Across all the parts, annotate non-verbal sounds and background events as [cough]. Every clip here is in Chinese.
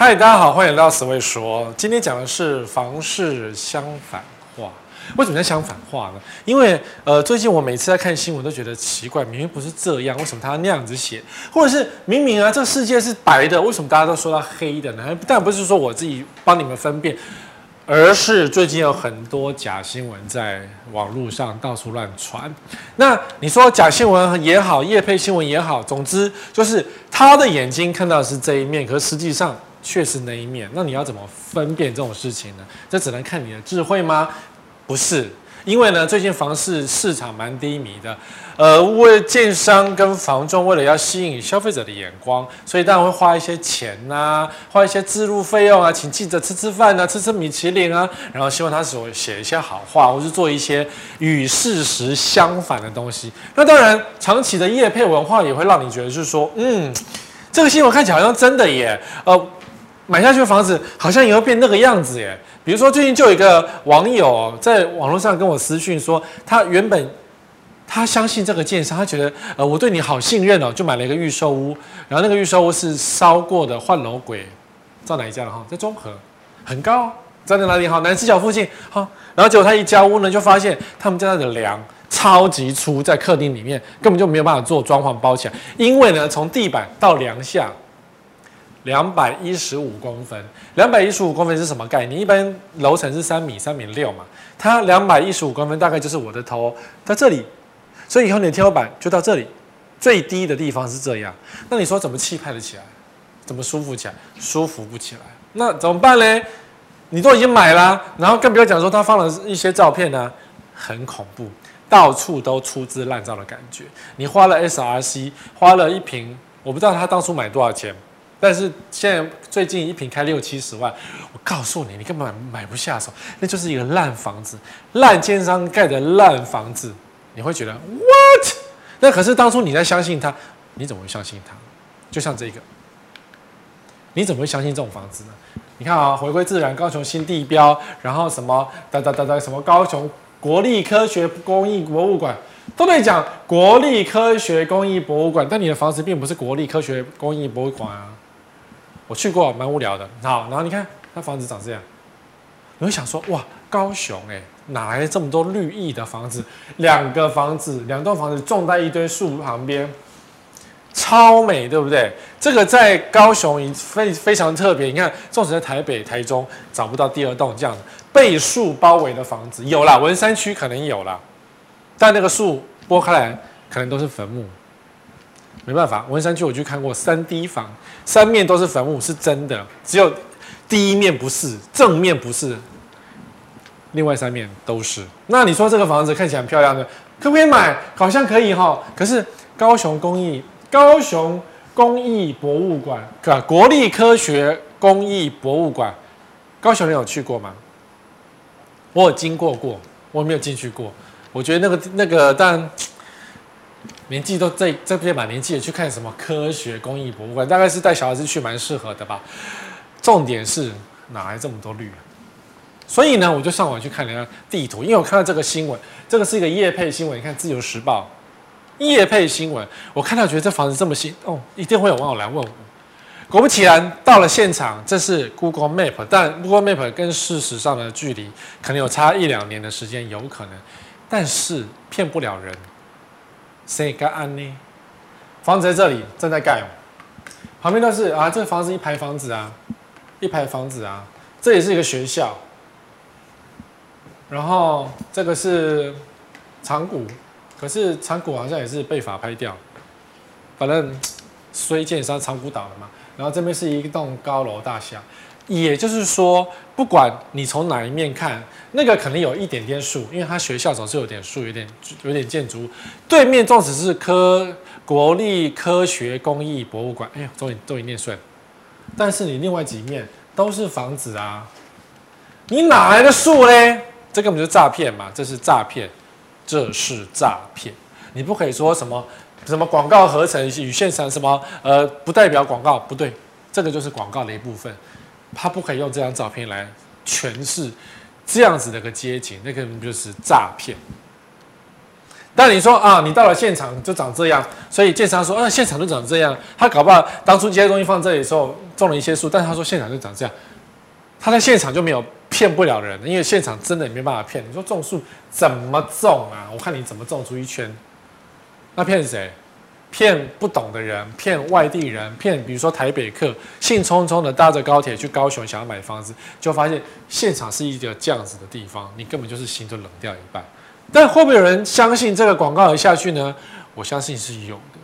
嗨，大家好，欢迎来到死味说。今天讲的是房市相反化。为什么叫相反化呢？因为呃，最近我每次在看新闻都觉得奇怪，明明不是这样，为什么他要那样子写？或者是明明啊，这个世界是白的，为什么大家都说它黑的呢？但不是说我自己帮你们分辨，而是最近有很多假新闻在网络上到处乱传。那你说假新闻也好，业配新闻也好，总之就是他的眼睛看到的是这一面，可实际上。确实那一面，那你要怎么分辨这种事情呢？这只能看你的智慧吗？不是，因为呢，最近房市市场蛮低迷的，呃，为建商跟房仲为了要吸引消费者的眼光，所以当然会花一些钱呐、花一些自入费用啊，请记者吃吃饭啊，吃吃米其林啊，然后希望他所写一些好话，或是做一些与事实相反的东西。那当然，长期的业配文化也会让你觉得，就是说，嗯，这个新闻看起来好像真的耶，呃。买下去的房子好像也会变那个样子耶。比如说，最近就有一个网友在网络上跟我私讯说，他原本他相信这个建商，他觉得呃我对你好信任哦，就买了一个预售屋，然后那个预售屋是烧过的换楼轨，知道哪一家了哈？在中和，很高，站在哪里哈？南四角附近哈。然后结果他一交屋呢，就发现他们家的梁超级粗，在客厅里面根本就没有办法做装潢包起来，因为呢，从地板到梁下。两百一十五公分，两百一十五公分是什么概念？一般楼层是三米、三米六嘛，它两百一十五公分大概就是我的头在这里，所以以后你的天花板就到这里，最低的地方是这样。那你说怎么气派得起来？怎么舒服起来？舒服不起来。那怎么办呢？你都已经买了，然后更不要讲说他放了一些照片呢，很恐怖，到处都粗制滥造的感觉。你花了 SRC，花了一瓶，我不知道他当初买多少钱。但是现在最近一坪开六七十万，我告诉你，你根本买不下手，那就是一个烂房子，烂奸商盖的烂房子，你会觉得 what？那可是当初你在相信他，你怎么会相信他？就像这个，你怎么会相信这种房子呢？你看啊，回归自然，高雄新地标，然后什么哒哒哒哒，什么高雄国立科学工艺博物馆。都在讲国立科学工艺博物馆，但你的房子并不是国立科学工艺博物馆啊。我去过，蛮无聊的。好，然后你看，那房子长这样，你会想说，哇，高雄哎，哪来这么多绿意的房子？两个房子，两栋房子种在一堆树旁边，超美，对不对？这个在高雄非非常特别。你看，纵使在台北、台中找不到第二栋这样被树包围的房子，有啦，文山区可能有啦，但那个树拨开来，可能都是坟墓。没办法，文山区我去看过三 D 房，三面都是坟墓，是真的。只有第一面不是，正面不是，另外三面都是。那你说这个房子看起来很漂亮的，可不可以买？好像可以哈。可是高雄工艺高雄工艺博物馆，国立科学工艺博物馆，高雄人有去过吗？我有经过过，我没有进去过。我觉得那个那个，但。年纪都这这边把年纪也去看什么科学工艺博物馆，大概是带小孩子去蛮适合的吧。重点是哪来这么多绿？所以呢，我就上网去看了一下地图，因为我看到这个新闻，这个是一个夜配新闻。你看《自由时报》夜配新闻，我看到觉得这房子这么新哦，一定会有网友来问我。果不其然，到了现场，这是 Google Map，但 Google Map 跟事实上的距离可能有差一两年的时间，有可能，但是骗不了人。谁敢安呢？房子在这里正在盖，旁边都是啊，这房子一排房子啊，一排房子啊，这也是一个学校。然后这个是长谷，可是长谷好像也是被法拍掉，反正衰建商长谷倒了嘛。然后这边是一栋高楼大厦。也就是说，不管你从哪一面看，那个可能有一点点树，因为它学校总是有点树，有点有点建筑。对面纵使是科国立科学工艺博物馆，哎呀，终于终于念顺。但是你另外几面都是房子啊，你哪来的树嘞？这根本就是诈骗嘛！这是诈骗，这是诈骗。你不可以说什么什么广告合成与现场什么呃不代表广告，不对，这个就是广告的一部分。他不可以用这张照片来诠释这样子的一个街景，那个就是诈骗。但你说啊，你到了现场就长这样，所以建商说，啊，现场就长这样。他搞不好当初这些东西放这里的时候种了一些树，但是他说现场就长这样，他在现场就没有骗不了人，因为现场真的也没办法骗。你说种树怎么种啊？我看你怎么种出一圈，那骗谁？骗不懂的人，骗外地人，骗比如说台北客，兴冲冲的搭着高铁去高雄想要买房子，就发现现场是一个这样子的地方，你根本就是心都冷掉一半。但会不会有人相信这个广告而下去呢？我相信是有的。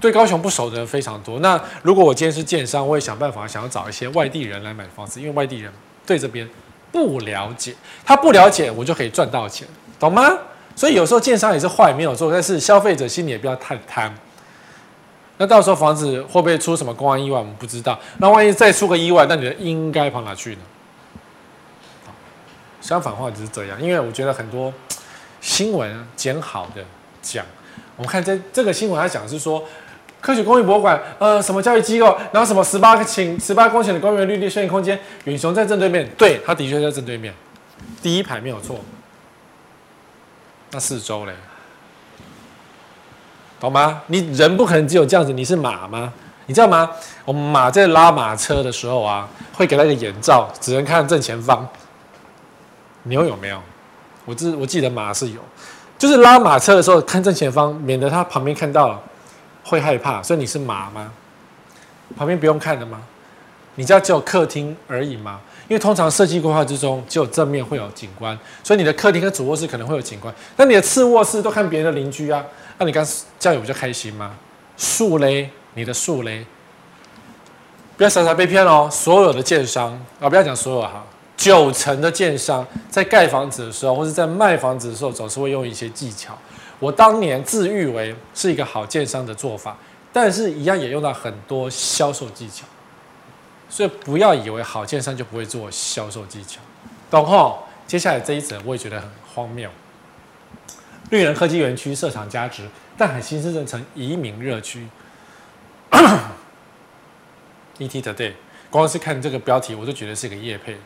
对高雄不熟的人非常多。那如果我今天是建商，我也想办法想要找一些外地人来买房子，因为外地人对这边不了解，他不了解，我就可以赚到钱，懂吗？所以有时候建商也是坏没有错，但是消费者心里也不要太贪。那到时候房子会不会出什么公安意外，我们不知道。那万一再出个意外，那你的应该跑哪去呢？相反话就是这样，因为我觉得很多新闻捡好的讲，我们看这这个新闻，它讲是说科学工艺博物馆，呃，什么教育机构，然后什么十八顷十八公顷的公园绿地休闲空间，远雄在正对面，对，它的确在正对面，第一排没有错。那四周嘞，懂吗？你人不可能只有这样子，你是马吗？你知道吗？我们马在拉马车的时候啊，会给他一个眼罩，只能看正前方。牛有没有？我记我记得马是有，就是拉马车的时候看正前方，免得他旁边看到会害怕。所以你是马吗？旁边不用看的吗？你家只有客厅而已吗？因为通常设计规划之中，只有正面会有景观，所以你的客厅跟主卧室可能会有景观。那你的次卧室都看别人的邻居啊，那你刚这样有比较开心吗？树嘞，你的树嘞，不要傻傻被骗哦。所有的建商啊，不要讲所有哈，九成的建商在盖房子的时候，或者在卖房子的时候，总是会用一些技巧。我当年自誉为是一个好建商的做法，但是一样也用到很多销售技巧。所以不要以为好建商就不会做销售技巧，懂吼？接下来这一则我也觉得很荒谬。绿能科技园区设厂加值，淡海新市镇成移民热区。[coughs] ETtoday，光是看这个标题我就觉得是个业配。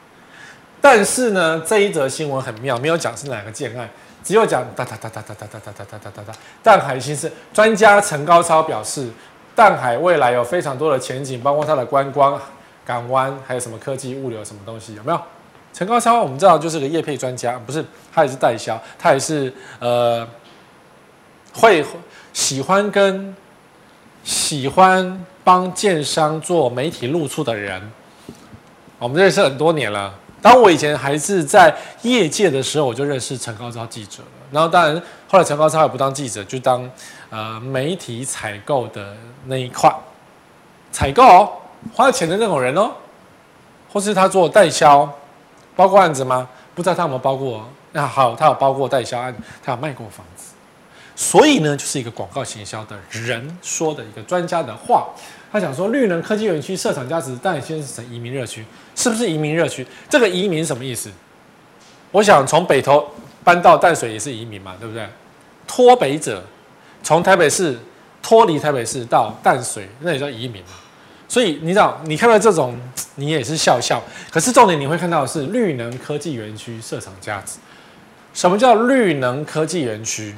但是呢，这一则新闻很妙，没有讲是哪个建案，只有讲哒哒哒哒哒哒哒哒哒哒哒哒。淡海新市专家陈高超表示，淡海未来有非常多的前景，包括它的观光。港湾还有什么科技物流什么东西有没有？陈高超我们知道就是个业配专家，不是他也是代销，他也是呃会喜欢跟喜欢帮建商做媒体露出的人。我们认识很多年了，当我以前还是在业界的时候，我就认识陈高超记者了。然后当然后来陈高超也不当记者，就当呃媒体采购的那一块采购。花钱的那种人哦，或是他做代销，包过案子吗？不知道他有没有包过？那好，他有包过代销案，他有卖过房子，所以呢，就是一个广告行销的人说的一个专家的话。他讲说，绿能科技园区设厂价值，淡先是成移民热区，是不是移民热区？这个移民什么意思？我想从北投搬到淡水也是移民嘛，对不对？脱北者从台北市脱离台北市到淡水，那也叫移民嘛。所以你知道，你看到这种，你也是笑笑。可是重点你会看到的是绿能科技园区设厂价值。什么叫绿能科技园区？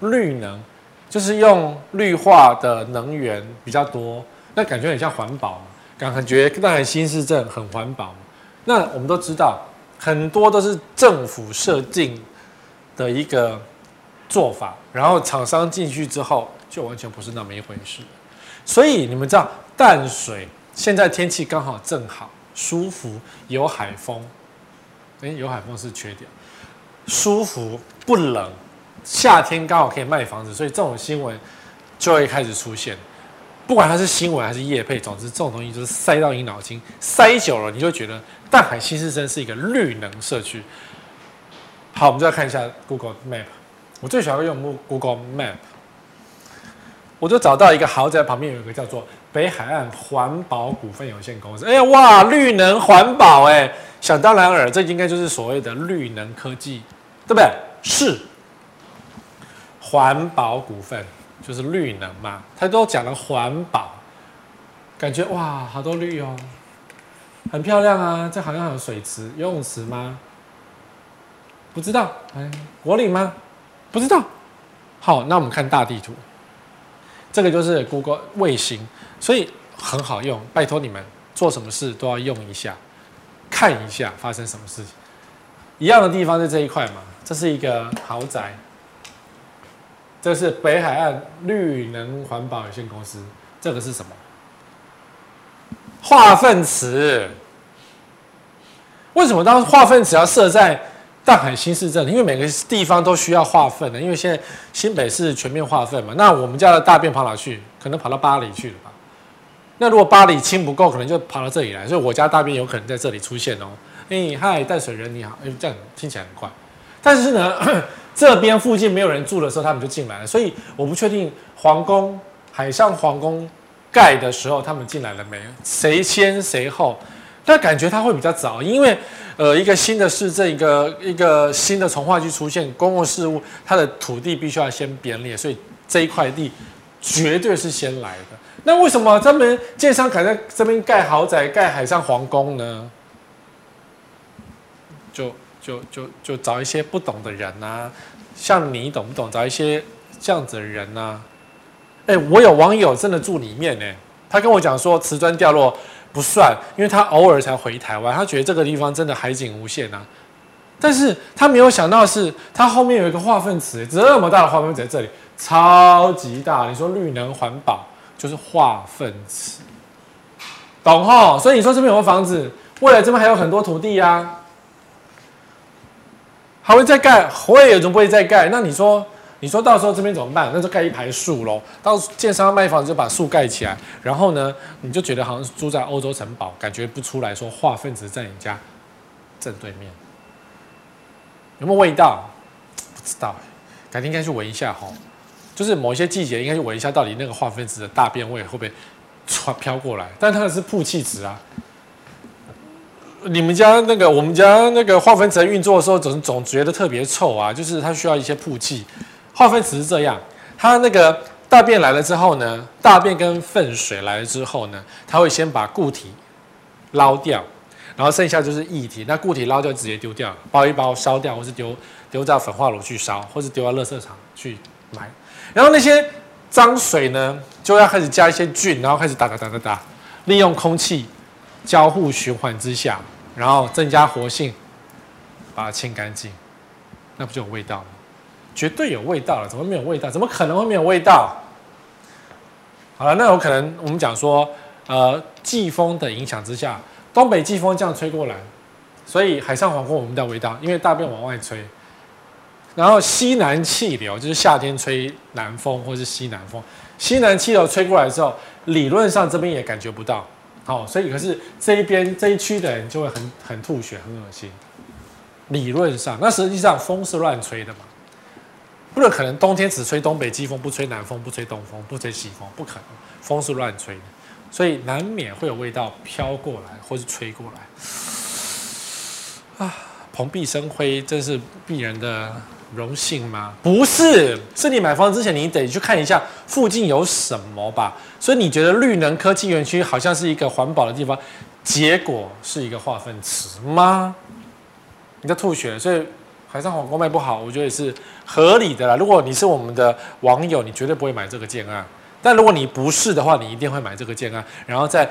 绿能就是用绿化的能源比较多，那感觉很像环保嘛，感觉淡海新市镇很环保。那我们都知道，很多都是政府设定的一个做法，然后厂商进去之后，就完全不是那么一回事。所以你们知道淡水现在天气刚好正好舒服，有海风，哎，有海风是缺点，舒服不冷，夏天刚好可以卖房子，所以这种新闻就会开始出现。不管它是新闻还是业配，总之这种东西就是塞到你脑筋，塞久了你就觉得淡海新市镇是一个绿能社区。好，我们再看一下 Google Map，我最喜欢用 Google Map。我就找到一个豪宅旁边有一个叫做北海岸环保股份有限公司。哎呀，哇，绿能环保，哎，想当然尔，这应该就是所谓的绿能科技，对不对？是，环保股份就是绿能嘛，他都讲了环保，感觉哇，好多绿哦，很漂亮啊。这好像有水池、游泳池吗？不知道，哎，国岭吗？不知道。好，那我们看大地图，这个就是 Google 卫星，所以很好用。拜托你们做什么事都要用一下，看一下发生什么事情。一样的地方在这一块嘛，这是一个豪宅，这是北海岸绿能环保有限公司，这个是什么？化粪池。为什么当化粪池要设在淡海新市镇？因为每个地方都需要化粪的，因为现在新北市全面化粪嘛。那我们家的大便跑哪去？可能跑到巴黎去了吧？那如果巴黎清不够，可能就跑到这里来，所以我家大便有可能在这里出现哦。哎，嗨，淡水人你好，哎，这样听起来很快。但是呢，[clears throat] 这边附近没有人住的时候，他们就进来了。所以我不确定皇宫海上皇宫盖的时候他们进来了没，谁先谁后？但感觉它会比较早，因为呃，一个新的市镇，一个一个新的重划区出现，公共事务它的土地必须要先编列，所以这一块地绝对是先来的。那为什么专门建商敢在这边盖豪宅、盖海上皇宫呢？就就就就找一些不懂的人啊，像你懂不懂？找一些这样子的人啊。哎，我有网友真的住里面呢，他跟我讲说瓷砖掉落不算，因为他偶尔才回台湾，他觉得这个地方真的海景无限啊。但是他没有想到是，他后面有一个化粪池，这么大的化粪池在这里，超级大。你说绿能环保就是化粪池，懂齁？所以你说这边有个房子，未来这边还有很多土地啊。还会再盖，会怎么不会再盖？那你说，你说到时候这边怎么办？那就盖一排树喽。到建商卖房子就把树盖起来，然后呢，你就觉得好像是住在欧洲城堡，感觉不出来说化粪池在你家正对面，有没有味道？不知道，改天应该去闻一下哈。就是某一些季节应该去闻一下，到底那个化粪池的大便味会不会传飘过来？但它是曝气池啊。你们家那个，我们家那个化粪池运作的时候，总总觉得特别臭啊，就是它需要一些曝气。化粪池是这样，它那个大便来了之后呢，大便跟粪水来了之后呢，它会先把固体捞掉，然后剩下就是液体。那固体捞掉直接丢掉，包一包烧掉，或是丢丢到焚化炉去烧，或是丢到垃圾场去埋。然后那些脏水呢，就要开始加一些菌，然后开始打打打打打，利用空气。交互循环之下，然后增加活性，把它清干净，那不就有味道吗？绝对有味道了，怎么没有味道？怎么可能会没有味道？好了，那有可能我们讲说，呃，季风的影响之下，东北季风这样吹过来，所以海上皇宫闻不到味道，因为大便往外吹。然后西南气流就是夏天吹南风或是西南风，西南气流吹过来之后，理论上这边也感觉不到。好，所以可是这一边这一区的人就会很很吐血，很恶心。理论上，那实际上风是乱吹的嘛？不可能冬天只吹东北季风，不吹南风，不吹东风，不吹西风，不可能，风是乱吹的，所以难免会有味道飘过来或是吹过来。啊，蓬荜生辉，这是鄙人的。荣幸吗？不是，是你买房之前，你得去看一下附近有什么吧。所以你觉得绿能科技园区好像是一个环保的地方，结果是一个化粪池吗？你在吐血，所以海上皇宫卖不好，我觉得也是合理的啦。如果你是我们的网友，你绝对不会买这个建案。但如果你不是的话，你一定会买这个建案，然后再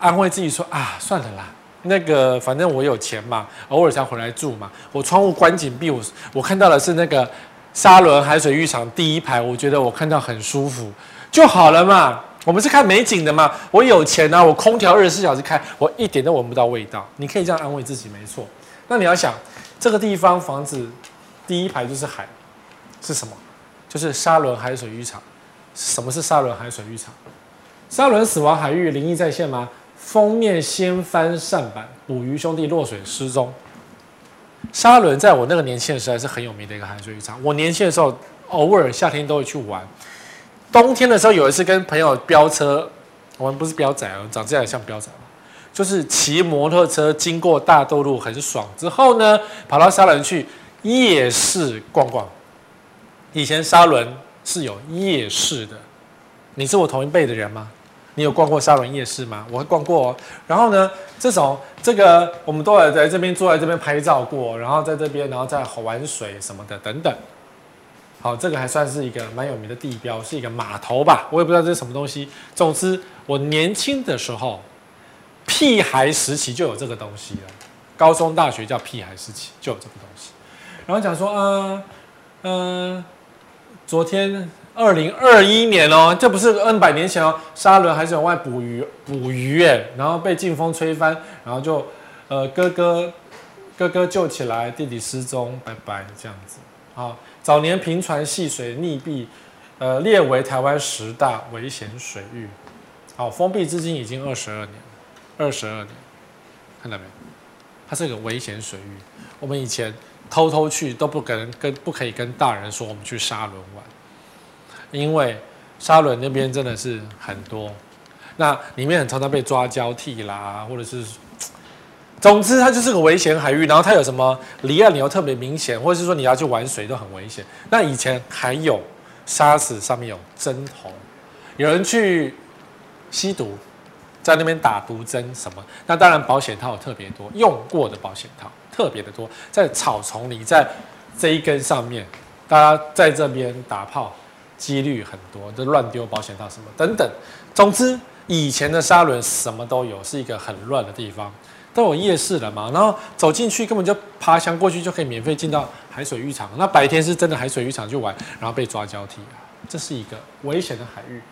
安慰自己说啊，算了啦。那个，反正我有钱嘛，偶尔才回来住嘛。我窗户关紧闭，我我看到的是那个沙轮海水浴场第一排，我觉得我看到很舒服就好了嘛。我们是看美景的嘛。我有钱啊，我空调二十四小时开，我一点都闻不到味道。你可以这样安慰自己，没错。那你要想，这个地方房子第一排就是海，是什么？就是沙伦海水浴场。什么是沙伦海水浴场？沙伦死亡海域灵异再现吗？封面掀翻扇板，捕鱼兄弟落水失踪。沙伦在我那个年轻的时候是很有名的一个海水浴场。我年轻的时候，偶尔夏天都会去玩。冬天的时候，有一次跟朋友飙车，我们不是飙仔哦，长这样像飙仔，就是骑摩托车经过大豆路，很爽。之后呢，跑到沙仑去夜市逛逛。以前沙仑是有夜市的，你是我同一辈的人吗？你有逛过沙仑夜市吗？我逛过哦。然后呢，这种这个我们都有在这边坐在这边拍照过，然后在这边，然后再玩水什么的等等。好，这个还算是一个蛮有名的地标，是一个码头吧？我也不知道这是什么东西。总之，我年轻的时候，屁孩时期就有这个东西了。高中、大学叫屁孩时期就有这个东西。然后讲说，嗯嗯，昨天二零二一年哦，这不是 N 百年前哦，沙伦还是往外捕鱼捕鱼哎，然后被劲风吹翻，然后就呃哥哥哥哥救起来，弟弟失踪，拜拜这样子啊。早年平船戏水溺毙，呃，列为台湾十大危险水域。好，封闭至今已经二十二年，二十二年，看到没？它是个危险水域。我们以前偷偷去都不跟跟不可以跟大人说我们去沙仑玩，因为沙仑那边真的是很多，那里面很常常被抓交替啦，或者是。总之，它就是个危险海域，然后它有什么离岸流特别明显，或者是说你要去玩水都很危险。那以前还有沙子上面有针头，有人去吸毒，在那边打毒针什么。那当然保险套特别多，用过的保险套特别的多，在草丛里，在这一根上面，大家在这边打炮几率很多，就乱丢保险套什么等等。总之，以前的沙仑什么都有，是一个很乱的地方。都有夜市了嘛，然后走进去根本就爬墙过去就可以免费进到海水浴场。那白天是真的海水浴场去玩，然后被抓交替，这是一个危险的海域，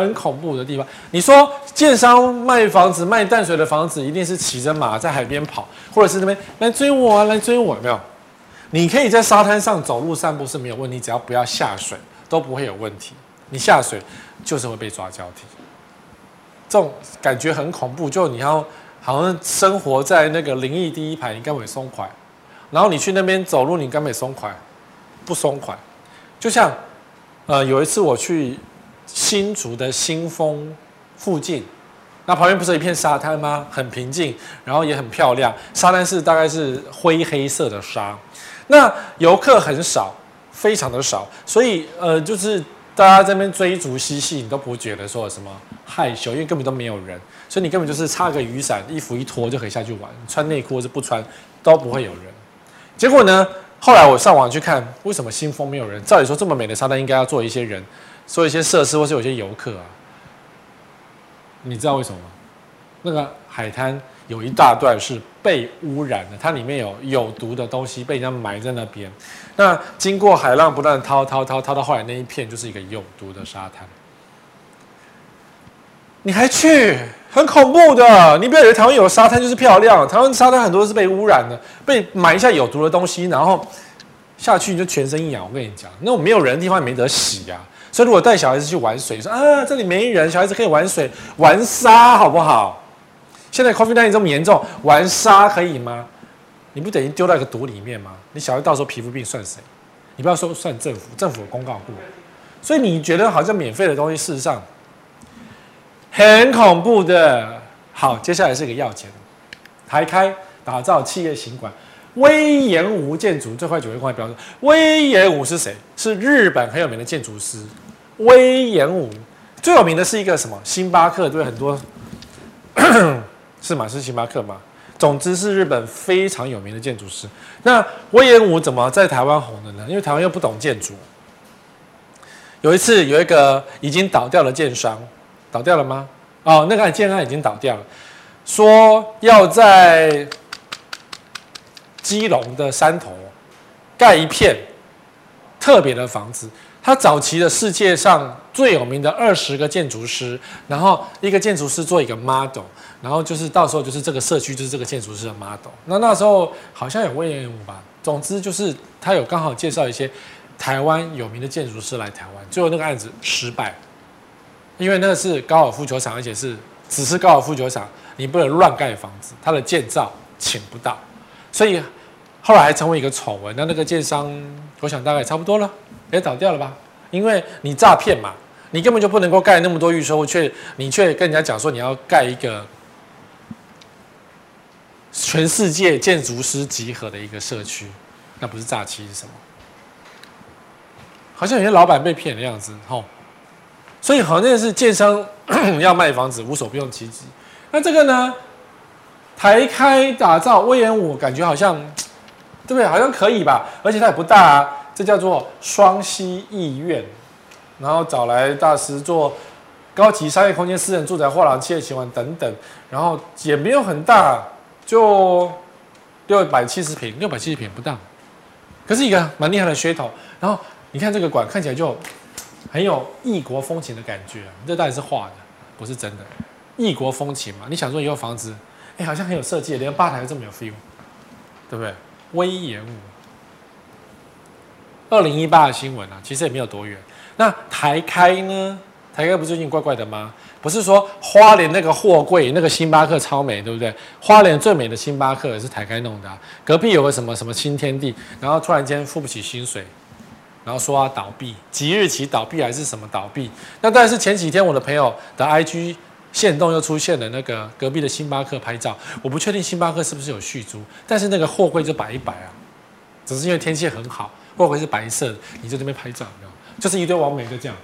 很恐怖的地方。你说建商卖房子卖淡水的房子，一定是骑着马在海边跑，或者是那边来追我啊，来追我，有没有？你可以在沙滩上走路散步是没有问题，只要不要下水都不会有问题。你下水就是会被抓交替，这种感觉很恐怖，就你要。好像生活在那个灵异第一排，你根本松快；然后你去那边走路，你根本松快，不松快。就像，呃，有一次我去新竹的新丰附近，那旁边不是一片沙滩吗？很平静，然后也很漂亮。沙滩是大概是灰黑色的沙，那游客很少，非常的少，所以呃，就是。大家在那边追逐嬉戏，你都不会觉得说什么害羞，因为根本都没有人，所以你根本就是插个雨伞，衣服一脱就可以下去玩，穿内裤或是不穿都不会有人。结果呢，后来我上网去看，为什么新丰没有人？照理说这么美的沙滩应该要做一些人，做一些设施，或是有些游客啊。你知道为什么吗？那个海滩。有一大段是被污染的，它里面有有毒的东西被人家埋在那边。那经过海浪不断掏掏掏掏到后来那一片就是一个有毒的沙滩。你还去，很恐怖的。你不要以为台湾有沙滩就是漂亮，台湾沙滩很多是被污染的，被埋下有毒的东西，然后下去你就全身痒。我跟你讲，那种没有人的地方也没得洗呀、啊。所以如果带小孩子去玩水，说啊这里没人，小孩子可以玩水玩沙，好不好？现在 COVID-19 这么严重，玩沙可以吗？你不等于丢到一个毒里面吗？你小孩到时候皮肤病算谁？你不要说算政府，政府有公告过。所以你觉得好像免费的东西，事实上很恐怖的。好，接下来是一个要钱，台开打造企业行馆，隈研吾建筑最快九月公开标准。隈研吾是谁？是日本很有名的建筑师。隈研吾最有名的是一个什么？星巴克对很多。[clears throat] 是吗？是星巴克吗？总之是日本非常有名的建筑师。那隈研吾怎么在台湾红的呢？因为台湾又不懂建筑。有一次有一个已经倒掉的建商，倒掉了吗？哦，那个建商已经倒掉了，说要在基隆的山头盖一片特别的房子。他早期的世界上最有名的二十个建筑师，然后一个建筑师做一个 model，然后就是到时候就是这个社区就是这个建筑师的 model。那那时候好像有隈研吾吧，总之就是他有刚好介绍一些台湾有名的建筑师来台湾，最后那个案子失败，因为那个是高尔夫球场，而且是只是高尔夫球场，你不能乱盖房子，他的建造请不到，所以后来还成为一个丑闻。那那个建商，我想大概差不多了。也倒掉了吧？因为你诈骗嘛，你根本就不能够盖那么多预售，却你却跟人家讲说你要盖一个全世界建筑师集合的一个社区，那不是诈欺是什么？好像有些老板被骗的样子，吼。所以好像是建商 [coughs] 要卖房子无所不用其极。那这个呢？台开打造威严五，感觉好像对不对？好像可以吧？而且它也不大啊。这叫做双溪艺苑，然后找来大师做高级商业空间、私人住宅、画廊、企业情玩等等，然后也没有很大，就六百七十平，六百七十平不到，可是一个蛮厉害的噱头。然后你看这个馆看起来就很有异国风情的感觉，这到底是画的，不是真的。异国风情嘛，你想说以后房子，哎，好像很有设计，连吧台都这么有 feel，对不对？威严武。二零一八的新闻啊，其实也没有多远。那台开呢？台开不是最近怪怪的吗？不是说花莲那个货柜那个星巴克超美，对不对？花莲最美的星巴克也是台开弄的。隔壁有个什么什么新天地，然后突然间付不起薪水，然后说要倒闭，即日起倒闭还是什么倒闭？那但是前几天我的朋友的 IG 线动又出现了那个隔壁的星巴克拍照，我不确定星巴克是不是有续租，但是那个货柜就摆一摆啊，只是因为天气很好。不会是白色的，你在这边拍照，就是一堆网美就这样。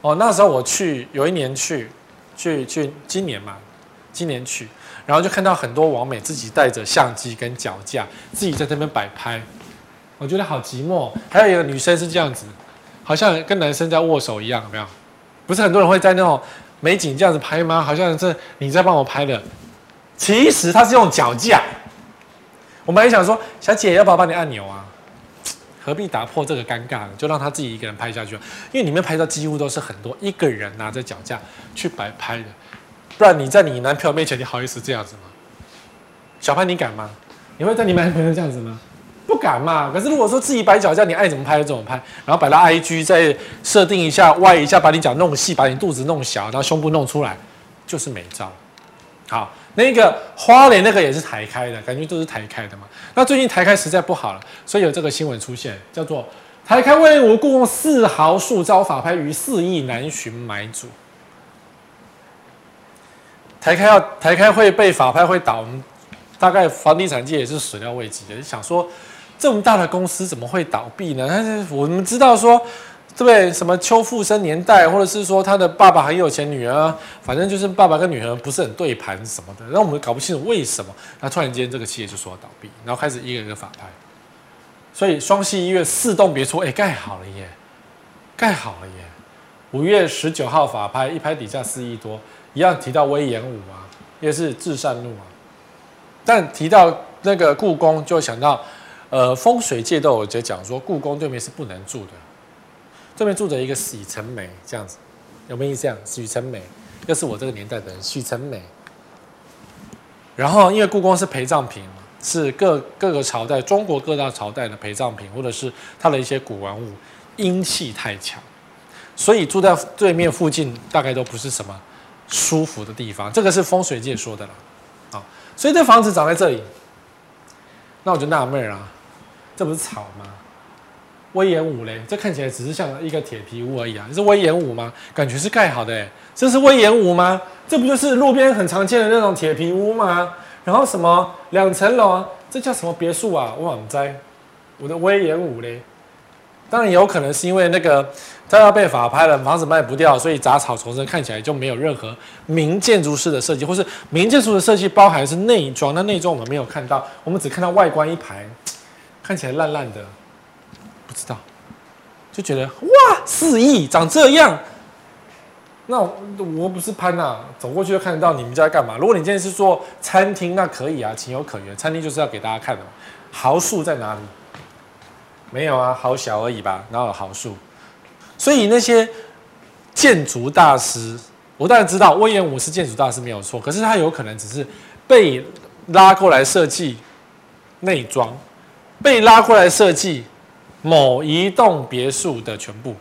哦，那时候我去，有一年去，去去，今年嘛，今年去，然后就看到很多网美自己带着相机跟脚架，自己在这边摆拍，我觉得好寂寞。还有一个女生是这样子，好像跟男生在握手一样，有没有？不是很多人会在那种美景这样子拍吗？好像是你在帮我拍的，其实他是用脚架。我们还想说，小姐要不要帮你按钮啊？何必打破这个尴尬呢？就让他自己一个人拍下去，因为里面拍照几乎都是很多一个人拿着脚架去摆拍的，不然你在你男朋友面前，你好意思这样子吗？小潘，你敢吗？你会在你男朋友这样子吗？不敢嘛。可是如果说自己摆脚架，你爱怎么拍就怎么拍，然后摆到 IG 再设定一下，歪一下，把你脚弄细，把你肚子弄小，然后胸部弄出来，就是美照。好。那个花莲那个也是抬开的，感觉都是抬开的嘛。那最近台开实在不好了，所以有这个新闻出现，叫做台开为无故用四豪树遭法拍逾四亿难寻买主。台开要台开会被法拍会倒，大概房地产界也是始料未及的。想说这么大的公司怎么会倒闭呢？但是我们知道说。对不对？什么邱富生年代，或者是说他的爸爸很有钱，女儿反正就是爸爸跟女儿不是很对盘什么的，让我们搞不清楚为什么。那突然间这个企业就说要倒闭，然后开始一个一个法拍。所以双溪医院四栋别墅，哎，盖好了耶，盖好了耶。五月十九号法拍，一拍底价四亿多，一样提到威严五啊，也是至善路啊。但提到那个故宫，就想到呃风水界都有在讲说，故宫对面是不能住的。这边住着一个许成美，这样子有没有印象？许成美又是我这个年代的人，许成美。然后因为故宫是陪葬品，是各各个朝代、中国各大朝代的陪葬品，或者是它的一些古玩物，阴气太强，所以住在对面附近大概都不是什么舒服的地方。这个是风水界说的了，啊，所以这房子长在这里，那我就纳闷啊，这不是草吗？威严五嘞，这看起来只是像一个铁皮屋而已啊！是威严五吗？感觉是盖好的哎，这是威严五吗？这不就是路边很常见的那种铁皮屋吗？然后什么两层楼，这叫什么别墅啊？我很栽，我的威严五嘞，当然有可能是因为那个它要被法拍了，房子卖不掉，所以杂草丛生，看起来就没有任何明建筑师的设计，或是明建筑的设计包含是内装，那内装我们没有看到，我们只看到外观一排，看起来烂烂的。不知道，就觉得哇，四亿长这样，那我，不是潘娜、啊，走过去就看得到你们家在干嘛。如果你今天是做餐厅，那可以啊，情有可原。餐厅就是要给大家看的嘛。毫数在哪里？没有啊，好小而已吧，哪有豪数？所以那些建筑大师，我当然知道威严五是建筑大师没有错，可是他有可能只是被拉过来设计内装，被拉过来设计。某一栋别墅的全部，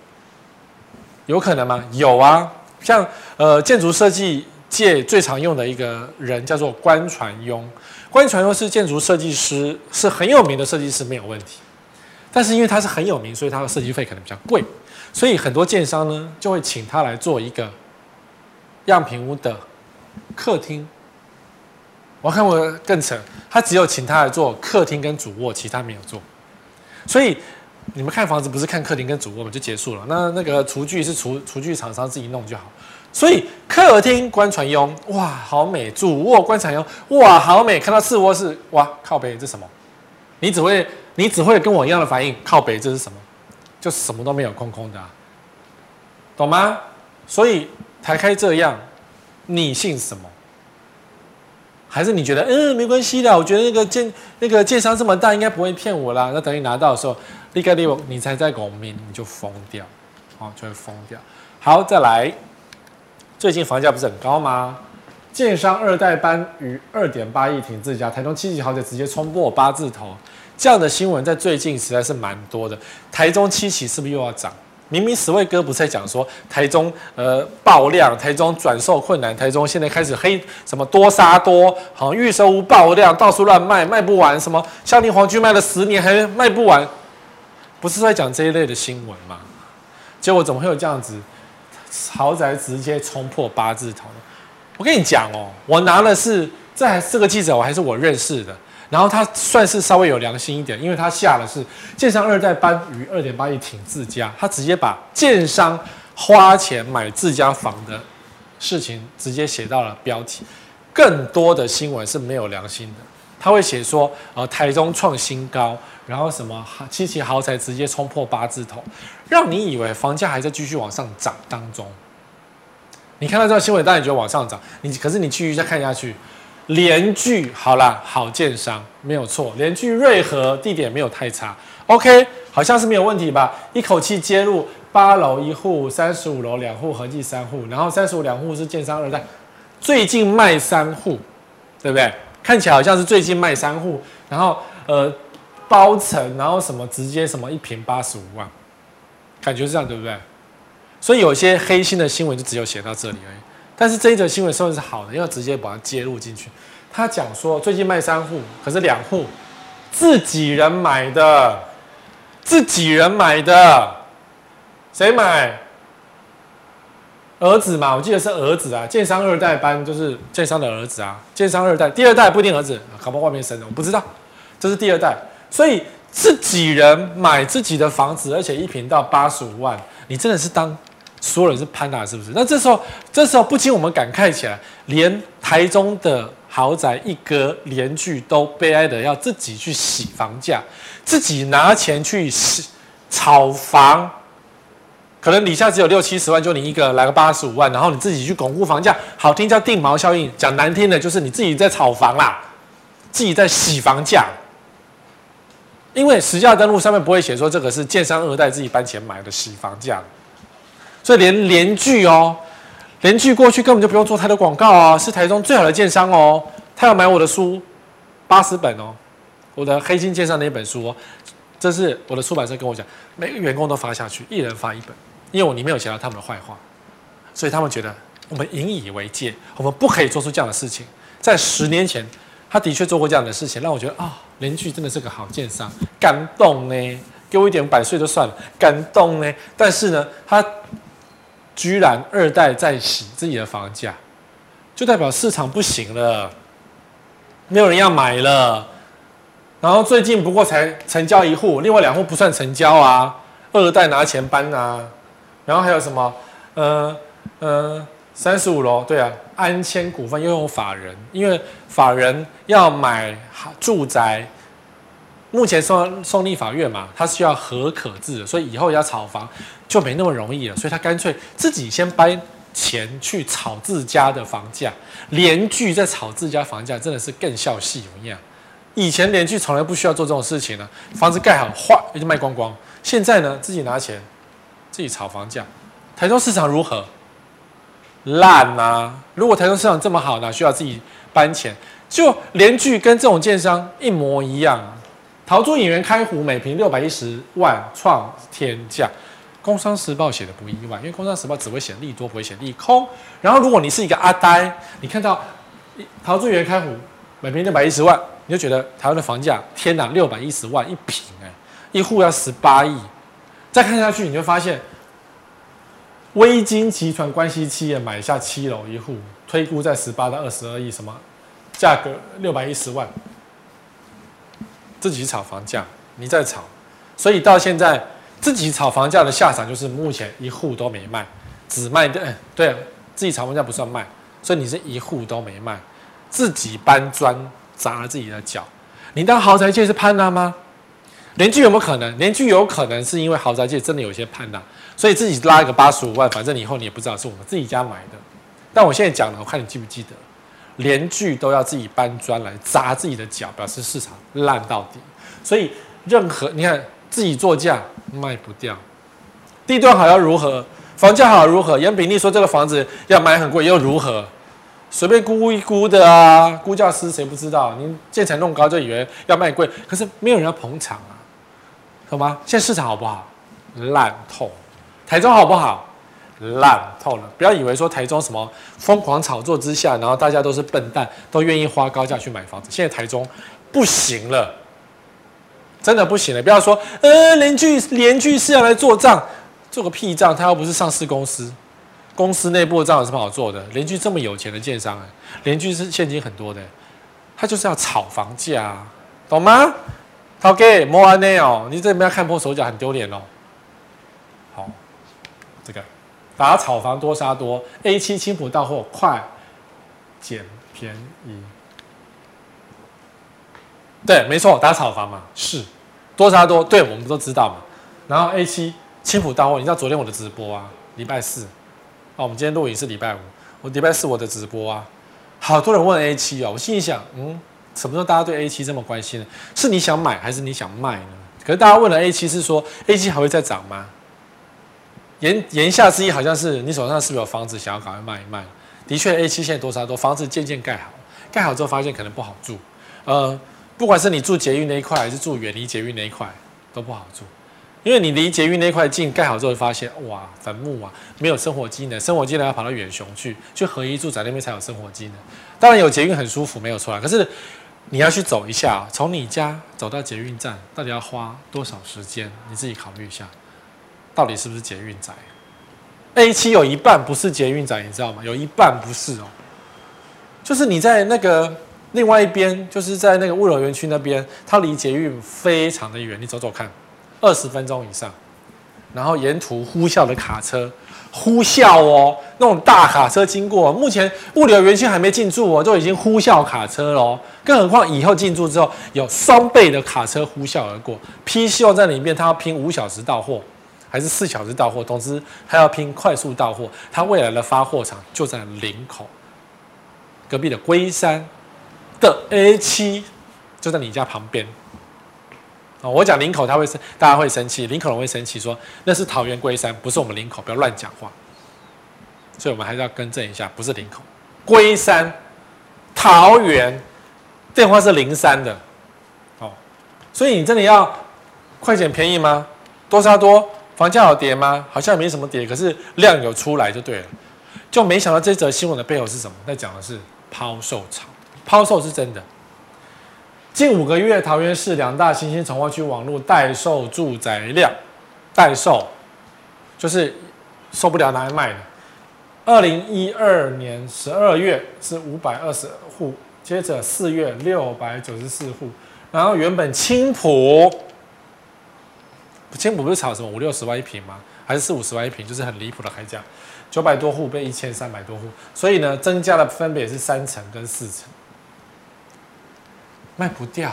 有可能吗？有啊，像呃建筑设计界最常用的一个人叫做关传庸，关传庸是建筑设计师，是很有名的设计师，没有问题。但是因为他是很有名，所以他的设计费可能比较贵，所以很多建商呢就会请他来做一个样品屋的客厅。我看过更扯，他只有请他来做客厅跟主卧，其他没有做，所以。你们看房子不是看客厅跟主卧嘛，就结束了。那那个厨具是厨厨具厂商自己弄就好。所以客厅观传庸，哇，好美；主卧观传庸，哇，好美。看到次卧室，哇，靠北，这什么？你只会你只会跟我一样的反应，靠北，这是什么？就什么都没有，空空的、懂吗？所以台开这样，你信什么？还是你觉得嗯没关系的？我觉得那个建那个建商这么大，应该不会骗我啦。那等你拿到的时候，立刻立我，你才在拱民，你就疯掉，哦，就会疯掉。好，再来，最近房价不是很高吗？建商二代搬逾二点八亿停自家，台中七期豪宅直接冲破八字头，这样的新闻在最近实在是蛮多的。台中七期是不是又要涨？明明十位哥不是在讲说台中呃爆量，台中转售困难，台中现在开始黑什么多杀多，好像预售屋爆量，到处乱卖，卖不完，什么孝定皇居卖了十年还卖不完，不是在讲这一类的新闻吗？结果怎么会有这样子豪宅直接冲破八字头？我跟你讲哦，我拿的是这这个记者，我还是我认识的，然后他算是稍微有良心一点，因为他下的是建商二代搬逾二点八亿挺自家，他直接把建商花钱买自家房的事情直接写到了标题。更多的新闻是没有良心的，他会写说呃台中创新高，然后什么七期豪宅直接冲破八字头，让你以为房价还在继续往上涨当中。你看到这个新闻，当然觉得往上涨。你可是你继续再看下去，联聚好了，好建商没有错，联聚瑞和地点没有太差，OK，好像是没有问题吧？一口气接入八楼一户，三十五楼两户，合计三户，然后三十五两户是建商二代，最近卖三户，对不对？看起来好像是最近卖三户，然后呃包层，然后什么直接什么一平八十五万，感觉是这样，对不对？所以有些黑心的新闻就只有写到这里而已，但是这一则新闻收的是好的，因为直接把它接入进去。他讲说最近卖三户，可是两户自己人买的，自己人买的，谁买？儿子嘛，我记得是儿子啊。建商二代搬就是建商的儿子啊，建商二代，第二代不一定儿子，搞不好外面生的，我不知道。这是第二代，所以自己人买自己的房子，而且一平到八十五万，你真的是当。所有人是潘达，是不是？那这时候，这时候不禁我们感慨起来，连台中的豪宅一哥连聚都悲哀的要自己去洗房价，自己拿钱去洗炒房，可能底下只有六七十万，就你一个来个八十五万，然后你自己去巩固房价，好听叫定锚效应，讲难听的就是你自己在炒房啦，自己在洗房价，因为实价登录上面不会写说这个是建商二代自己搬钱买的洗房价。所以连联聚哦，联聚过去根本就不用做太多广告啊，是台中最好的建商哦。他要买我的书，八十本哦，我的黑心建商那一本书哦，这是我的出版社跟我讲，每个员工都发下去，一人发一本，因为我里面有写到他们的坏话，所以他们觉得我们引以为戒，我们不可以做出这样的事情。在十年前，他的确做过这样的事情，让我觉得啊，联聚真的是个好建商，感动呢，给我一点百岁就算了，感动呢。但是呢，他。居然二代在洗自己的房价，就代表市场不行了，没有人要买了。然后最近不过才成交一户，另外两户不算成交啊。二代拿钱搬啊。然后还有什么？呃呃，三十五楼，对啊，安谦股份又用法人，因为法人要买住宅。目前送送立法院嘛，他需要核可制，所以以后要炒房就没那么容易了。所以他干脆自己先搬钱去炒自家的房价，联聚在炒自家房价，真的是更笑戏一样。以前联聚从来不需要做这种事情呢，房子盖好，哗也就卖光光。现在呢，自己拿钱自己炒房价。台中市场如何？烂啊！如果台中市场这么好，哪需要自己搬钱？就联聚跟这种建商一模一样。陶朱隐园开湖每坪六百一十万创天价，工商时报写的不意外，因为工商时报只会写利多，不会写利空。然后如果你是一个阿呆，你看到陶朱隐园开湖每坪六百一十万，你就觉得台湾的房价天哪，六百一十万一坪哎，一户要十八亿。再看下去，你就发现微金集团关系企业买下七楼一户，推估在十八到二十二亿，什么价格六百一十万。自己炒房价，你在炒，所以到现在自己炒房价的下场就是目前一户都没卖，只卖的，对，自己炒房价不算卖，所以你是一户都没卖，自己搬砖砸了自己的脚。你当豪宅界是潘娜吗？联居有没有可能？联居有可能是因为豪宅界真的有些判断，所以自己拉一个八十五万，反正你以后你也不知道是我们自己家买的。但我现在讲了，我看你记不记得，连锯都要自己搬砖来砸自己的脚，表示市场烂到底。所以任何你看自己作价卖不掉，地段好要如何？房价好如何？严炳立说这个房子要买很贵又如何？随便估一估的啊，估价师谁不知道？您建材弄高就以为要卖贵，可是没有人要捧场啊，懂吗？现在市场好不好？烂透。台中好不好？烂透了。不要以为说台中什么疯狂炒作之下，然后大家都是笨蛋，都愿意花高价去买房子。现在台中不行了，真的不行了。不要说呃，联聚联聚是要来做账，做个屁账，他又不是上市公司。公司内部的账有什么好做的？联居这么有钱的建商哎，联居是现金很多的，他就是要炒房价啊，懂吗？OK，莫安内哦，你这边要看破手脚，很丢脸哦。好，这个打炒房多杀多，A 七青浦到货快、捡便宜。对，没错，打炒房嘛，是多杀多，对，我们都知道嘛。然后 A 七青浦到货，你知道昨天我的直播啊，礼拜四。哦，我们今天录影是礼拜五，我礼拜四我的直播啊，好多人问 A 七哦，我心里想，嗯，什么时候大家对 A 七这么关心呢？是你想买还是你想卖呢？可是大家问了 A 七是说 A 七还会再涨吗？言言下之意好像是你手上是不是有房子想要赶快卖一卖？的确，A 七现在多少多，房子渐渐盖好，盖好之后发现可能不好住，呃，不管是你住捷运那一块还是住远离捷运那一块都不好住。因为你离捷运那块近，盖好之后发现，哇，坟墓啊，没有生活机能，生活机能要跑到远雄去，去合一住宅那边才有生活机能。当然有捷运很舒服，没有错啦。可是你要去走一下，从你家走到捷运站，到底要花多少时间？你自己考虑一下，到底是不是捷运宅？A7 有一半不是捷运宅，你知道吗？有一半不是哦，就是你在那个另外一边，就是在那个物流园区那边，它离捷运非常的远，你走走看。二十分钟以上，然后沿途呼啸的卡车，呼啸哦，那种大卡车经过。目前物流园区还没进驻哦，就已经呼啸卡车喽。更何况以后进驻之后，有双倍的卡车呼啸而过。P 希望在里面，他要拼五小时到货，还是四小时到货？总之，他要拼快速到货。他未来的发货场就在林口，隔壁的龟山的 A 七就在你家旁边。哦，我讲林口，他会生，大家会生气，林口人会生气，说那是桃园龟山，不是我们林口，不要乱讲话。所以我们还是要更正一下，不是林口，龟山，桃园，电话是零三的。哦，所以你真的要快捡便宜吗？多杀多，房价有跌吗？好像没什么跌，可是量有出来就对了。就没想到这则新闻的背后是什么？在讲的是抛售潮，抛售是真的。近五个月，桃园市两大新兴重划区网络待售住宅量，待售就是受不了拿来卖的。二零一二年十二月是五百二十户，接着四月六百九十四户，然后原本青埔，青埔不是炒什么五六十万一平吗？还是四五十万一平？就是很离谱的开价，九百多户被一千三百多户，所以呢，增加了分别是三成跟四成。卖不掉，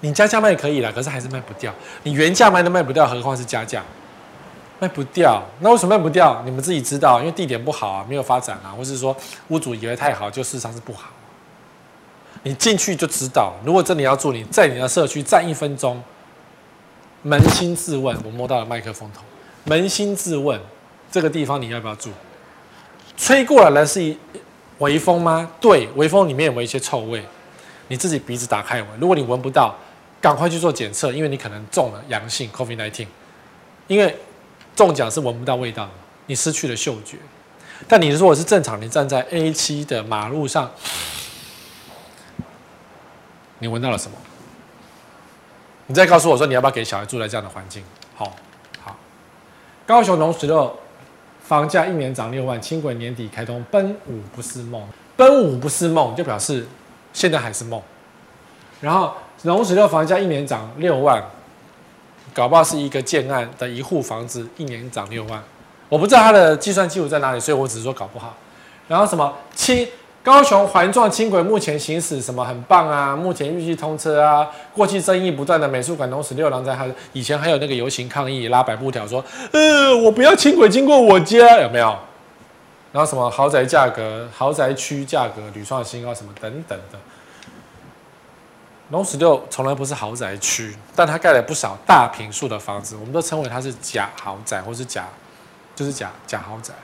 你加价卖可以了，可是还是卖不掉。你原价卖都卖不掉，何况是加价，卖不掉。那为什么卖不掉？你们自己知道，因为地点不好啊，没有发展啊，或是说屋主以为太好，就事实上是不好。你进去就知道，如果真的要住，你在你的社区站一分钟，扪心自问，我摸到了麦克风头，扪心自问，这个地方你要不要住？吹过来的是一微风吗？对，微风里面有没有一些臭味？你自己鼻子打开闻，如果你闻不到，赶快去做检测，因为你可能中了阳性 COVID-19。因为中奖是闻不到味道的，你失去了嗅觉。但你如果是正常，你站在 A7 的马路上，你闻到了什么？你再告诉我说，你要不要给小孩住在这样的环境？好，好。高雄农十六房价一年涨六万，轻轨年底开通，奔五不是梦，奔五不是梦，就表示。现在还是梦，然后农十六房价一年涨六万，搞不好是一个建案的一户房子一年涨六万，我不知道它的计算基础在哪里，所以我只是说搞不好。然后什么轻高雄环状轻轨目前行驶什么很棒啊？目前预计通车啊。过去争议不断的美术馆东十六郎在还以前还有那个游行抗议拉白布条说，呃，我不要轻轨经过我家，有没有？然后什么豪宅价格、豪宅区价格屡创新高，什么等等的。龙十六从来不是豪宅区，但它盖了不少大平数的房子，我们都称为它是假豪宅或是假，就是假假豪宅。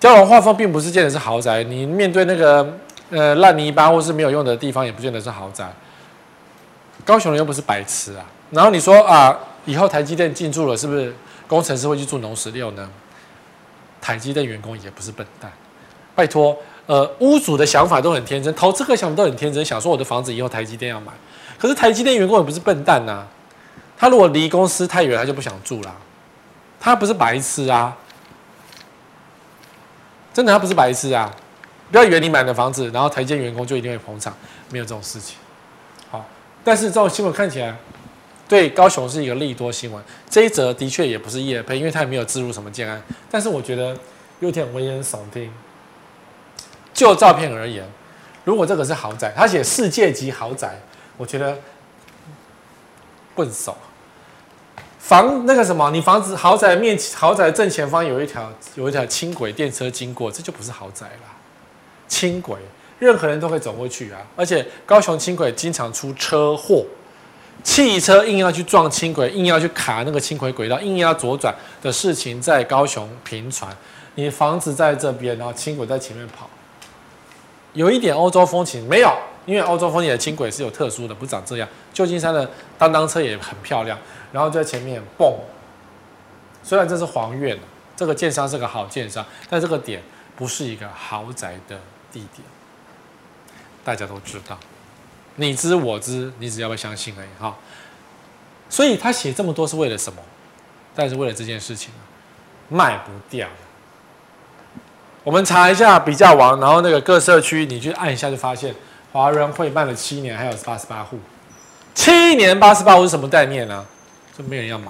交通画风并不是见得是豪宅，你面对那个呃烂泥巴或是没有用的地方，也不见得是豪宅。高雄人又不是白痴啊，然后你说啊，以后台积电进驻了，是不是工程师会去住农十六呢？台积电员工也不是笨蛋，拜托，呃，屋主的想法都很天真，投资客想法都很天真，想说我的房子以后台积电要买，可是台积电员工也不是笨蛋呐，他如果离公司太远，他就不想住了，他不是白痴啊。真的，他不是白痴啊！不要以为你买的房子，然后台积员工就一定会捧场，没有这种事情。好，但是这种新闻看起来对高雄是一个利多新闻。这一则的确也不是叶配，因为他也没有置入什么建案。但是我觉得有点危言耸听。就照片而言，如果这个是豪宅，他写世界级豪宅，我觉得笨手。房那个什么，你房子豪宅面豪宅正前方有一条有一条轻轨电车经过，这就不是豪宅了。轻轨任何人都可以走过去啊，而且高雄轻轨经常出车祸，汽车硬要去撞轻轨，硬要去卡那个轻轨轨道，硬要左转的事情在高雄频传。你房子在这边，然后轻轨在前面跑，有一点欧洲风情没有？因为欧洲风情的轻轨是有特殊的，不长这样。旧金山的当当车也很漂亮。然后在前面蹦，虽然这是黄苑，这个建商是个好建商，但这个点不是一个豪宅的地点，大家都知道，你知我知，你只要不相信而已哈。所以他写这么多是为了什么？但是为了这件事情，卖不掉。我们查一下比较王，然后那个各社区，你去按一下就发现，华人会卖了七年，还有八十八户，七年八十八户是什么概念呢？就没人要买，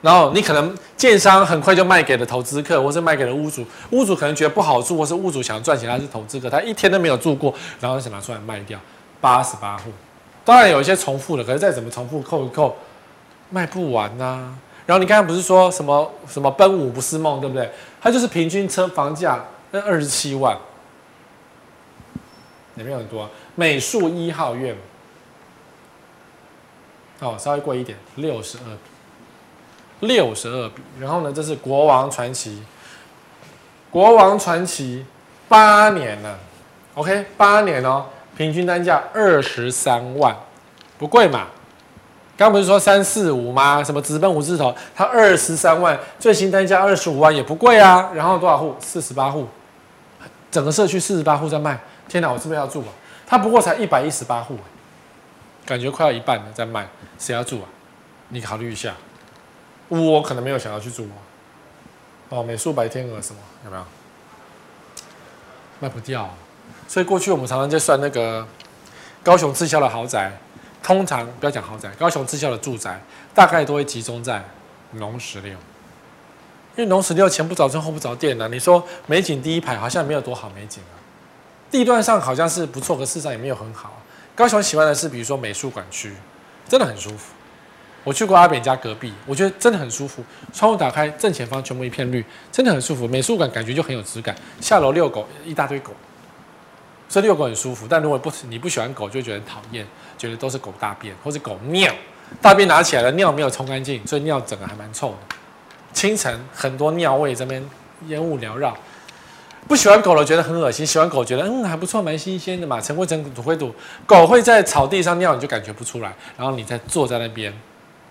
然后你可能建商很快就卖给了投资客，或是卖给了屋主，屋主可能觉得不好住，或是屋主想赚钱，他是投资客，他一天都没有住过，然后想拿出来卖掉，八十八户，当然有一些重复的，可是再怎么重复扣一扣，卖不完呐、啊。然后你刚才不是说什么什么奔五不是梦，对不对？它就是平均车房价那二十七万，也没有很多、啊。美术一号院。哦，稍微贵一点，六十二笔，六十二笔。然后呢，这是国王传奇，国王传奇八年了，OK，八年哦，平均单价二十三万，不贵嘛？刚不是说三四五吗？什么直奔五字头，它二十三万，最新单价二十五万也不贵啊。然后多少户？四十八户，整个社区四十八户在卖。天哪，我是不是要住啊？它不过才一百一十八户。感觉快要一半了，在卖，谁要住啊？你考虑一下，我可能没有想要去住哦。美术白天鹅什么有没有？卖不掉，所以过去我们常常在算那个高雄滞销的豪宅，通常不要讲豪宅，高雄滞销的住宅大概都会集中在农十六，因为农十六前不着村后不着店呢。你说美景第一排好像没有多好美景啊，地段上好像是不错，可事实上也没有很好。高雄喜欢的是，比如说美术馆区，真的很舒服。我去过阿扁家隔壁，我觉得真的很舒服。窗户打开，正前方全部一片绿，真的很舒服。美术馆感觉就很有质感。下楼遛狗，一大堆狗，所以遛狗很舒服。但如果不你不喜欢狗，就觉得讨厌，觉得都是狗大便或者狗尿，大便拿起来了，尿没有冲干净，所以尿整个还蛮臭的。清晨很多尿味，这边烟雾缭绕。不喜欢狗的觉得很恶心，喜欢狗觉得嗯还不错，蛮新鲜的嘛。尘归尘，土归土，狗会在草地上尿，你就感觉不出来。然后你再坐在那边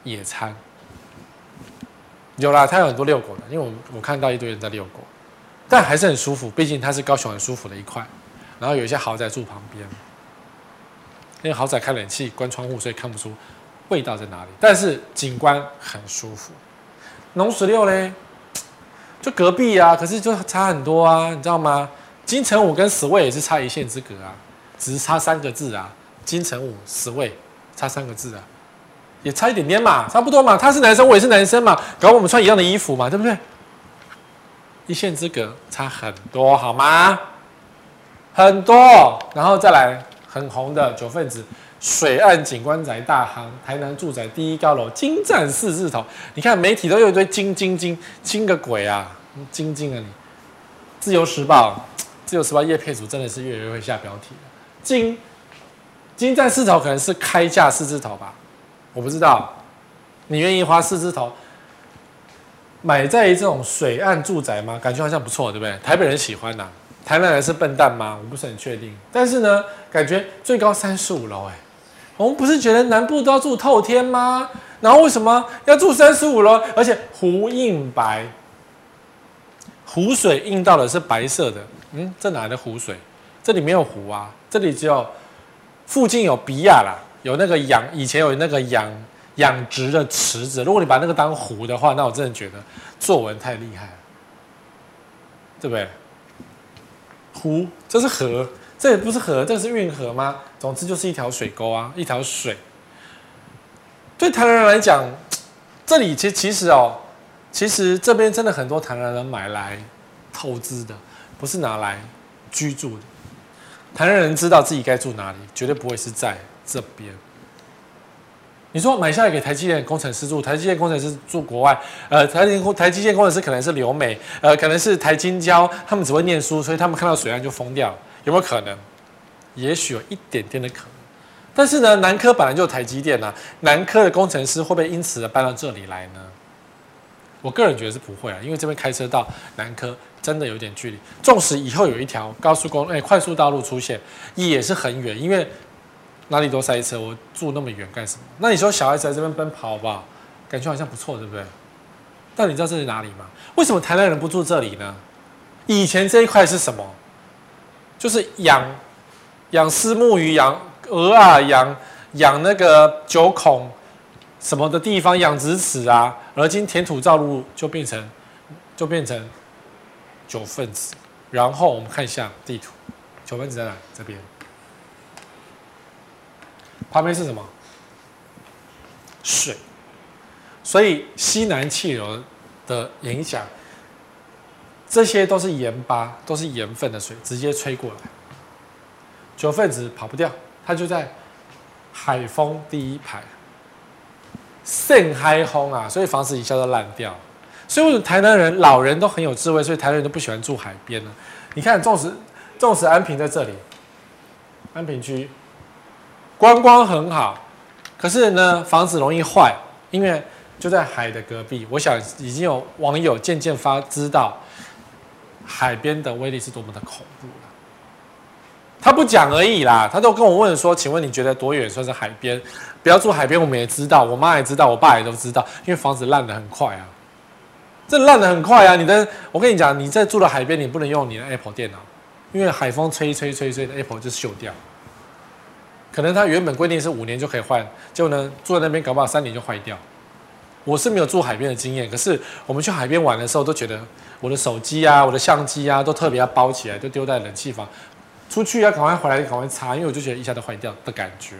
野餐，有啦，它有很多遛狗的，因为我我看到一堆人在遛狗，但还是很舒服，毕竟它是高雄很舒服的一块。然后有一些豪宅住旁边，因为豪宅开冷气、关窗户，所以看不出味道在哪里，但是景观很舒服。农十六嘞。就隔壁啊，可是就差很多啊，你知道吗？金城武跟十位也是差一线之隔啊，只是差三个字啊。金城武、十位差三个字啊，也差一点点嘛，差不多嘛。他是男生，我也是男生嘛，搞我们穿一样的衣服嘛，对不对？一线之隔差很多，好吗？很多，然后再来很红的九份子水岸景观宅大行，台南住宅第一高楼精湛四字头。你看媒体都有一堆金金金金个鬼啊，金金啊你！自由时报，自由时报业配组真的是越来越会下标题了。精精湛四字头可能是开价四字头吧，我不知道。你愿意花四字头买在这种水岸住宅吗？感觉好像不错，对不对？台北人喜欢呐、啊。台南人是笨蛋吗？我不是很确定。但是呢，感觉最高三十五楼，哎，我们不是觉得南部都要住透天吗？然后为什么要住三十五楼？而且湖映白，湖水映到的是白色的。嗯，这哪来的湖水？这里没有湖啊，这里只有附近有比亚啦，有那个养，以前有那个养养殖的池子。如果你把那个当湖的话，那我真的觉得作文太厉害了，对不对？湖，这是河，这也不是河，这是运河吗？总之就是一条水沟啊，一条水。对台南人来讲，这里其其实哦，其实这边真的很多台南人买来投资的，不是拿来居住的。台南人知道自己该住哪里，绝对不会是在这边。你说买下来给台积电工程师住，台积电工程师住国外，呃，台积台积电工程师可能是留美，呃，可能是台金交，他们只会念书，所以他们看到水岸就疯掉，有没有可能？也许有一点点的可能。但是呢，南科本来就有台积电呐、啊，南科的工程师会不会因此而搬到这里来呢？我个人觉得是不会啊，因为这边开车到南科真的有点距离，纵使以后有一条高速公路，哎，快速道路出现，也是很远，因为。哪里都塞车，我住那么远干什么？那你说小孩子在这边奔跑好不好？感觉好像不错，对不对？但你知道这是哪里吗？为什么台南人不住这里呢？以前这一块是什么？就是养养虱目鱼、养鹅啊、养养那个九孔什么的地方，养殖池啊。而今填土造路就变成就变成九份子。然后我们看一下地图，九份子在哪？这边。旁边是什么？水，所以西南气流的影响，这些都是盐巴，都是盐分的水，直接吹过来。九份子跑不掉，它就在海风第一排，盛海风啊，所以房子一下都烂掉。所以为什么台南人老人都很有智慧，所以台南人都不喜欢住海边呢？你看，纵使纵使安平在这里，安平区。观光很好，可是呢，房子容易坏，因为就在海的隔壁。我想已经有网友渐渐发知道海边的威力是多么的恐怖了。他不讲而已啦，他都跟我问说：“请问你觉得多远算是海边？不要住海边，我们也知道，我妈也知道，我爸也都知道，因为房子烂得很快啊，这烂得很快啊！你的，我跟你讲，你在住的海边，你不能用你的 Apple 电脑，因为海风吹吹吹吹的 Apple 就锈掉。”可能它原本规定是五年就可以换，结果呢，住在那边搞不好三年就坏掉。我是没有住海边的经验，可是我们去海边玩的时候都觉得我的手机啊、我的相机啊都特别要包起来，就丢在冷气房。出去要赶快回来，赶快擦，因为我就觉得一下都坏掉的感觉。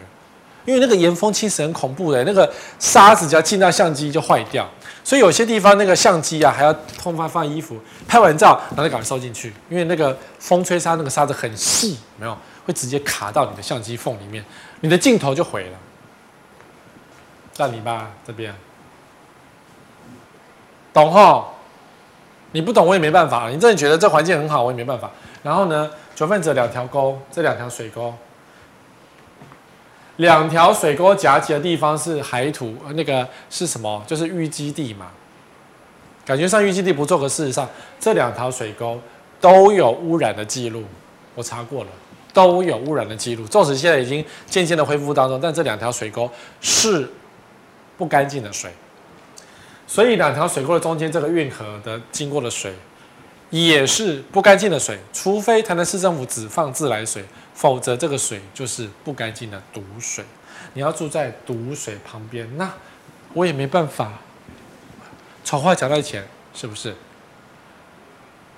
因为那个盐风其实很恐怖的，那个沙子只要进到相机就坏掉。所以有些地方那个相机啊还要通放放衣服，拍完照然后赶快收进去，因为那个风吹沙那个沙子很细，没有。会直接卡到你的相机缝里面，你的镜头就毁了。在你爸这边，懂吼？你不懂我也没办法。你真的觉得这环境很好，我也没办法。然后呢，九份子两条沟，这两条水沟，两条水沟夹击的地方是海土，那个是什么？就是淤积地嘛。感觉上淤积地不错，可事实上这两条水沟都有污染的记录，我查过了。都有污染的记录，纵使现在已经渐渐的恢复当中，但这两条水沟是不干净的水，所以两条水沟的中间这个运河的经过的水也是不干净的水，除非台南市政府只放自来水，否则这个水就是不干净的毒水。你要住在毒水旁边，那我也没办法。丑话讲在前，是不是？